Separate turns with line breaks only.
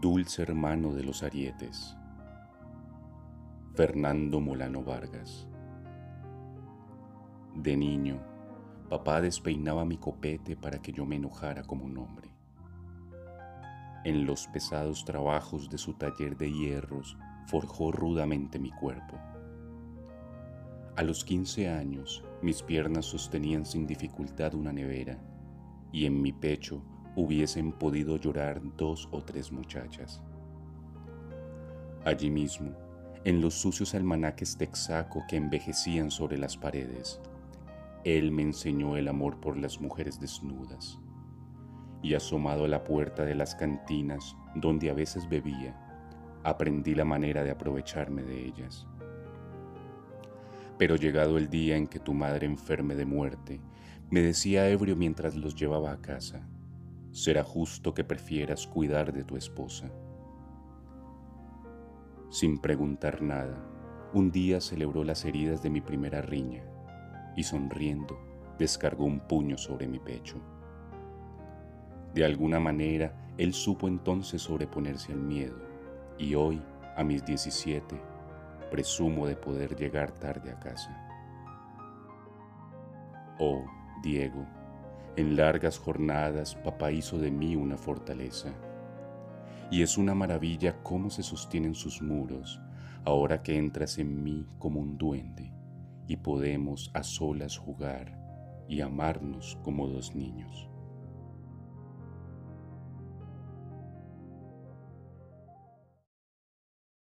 dulce hermano de los arietes. Fernando Molano Vargas. De niño, papá despeinaba mi copete para que yo me enojara como un hombre. En los pesados trabajos de su taller de hierros forjó rudamente mi cuerpo. A los 15 años, mis piernas sostenían sin dificultad una nevera y en mi pecho hubiesen podido llorar dos o tres muchachas. Allí mismo, en los sucios almanaques texaco que envejecían sobre las paredes, él me enseñó el amor por las mujeres desnudas. Y asomado a la puerta de las cantinas donde a veces bebía, aprendí la manera de aprovecharme de ellas. Pero llegado el día en que tu madre enferme de muerte, me decía ebrio mientras los llevaba a casa, será justo que prefieras cuidar de tu esposa. Sin preguntar nada, un día celebró las heridas de mi primera riña y sonriendo descargó un puño sobre mi pecho. De alguna manera, él supo entonces sobreponerse al miedo y hoy, a mis 17, presumo de poder llegar tarde a casa. Oh, Diego, en largas jornadas papá hizo de mí una fortaleza. Y es una maravilla cómo se sostienen sus muros ahora que entras en mí como un duende y podemos a solas jugar y amarnos como dos niños.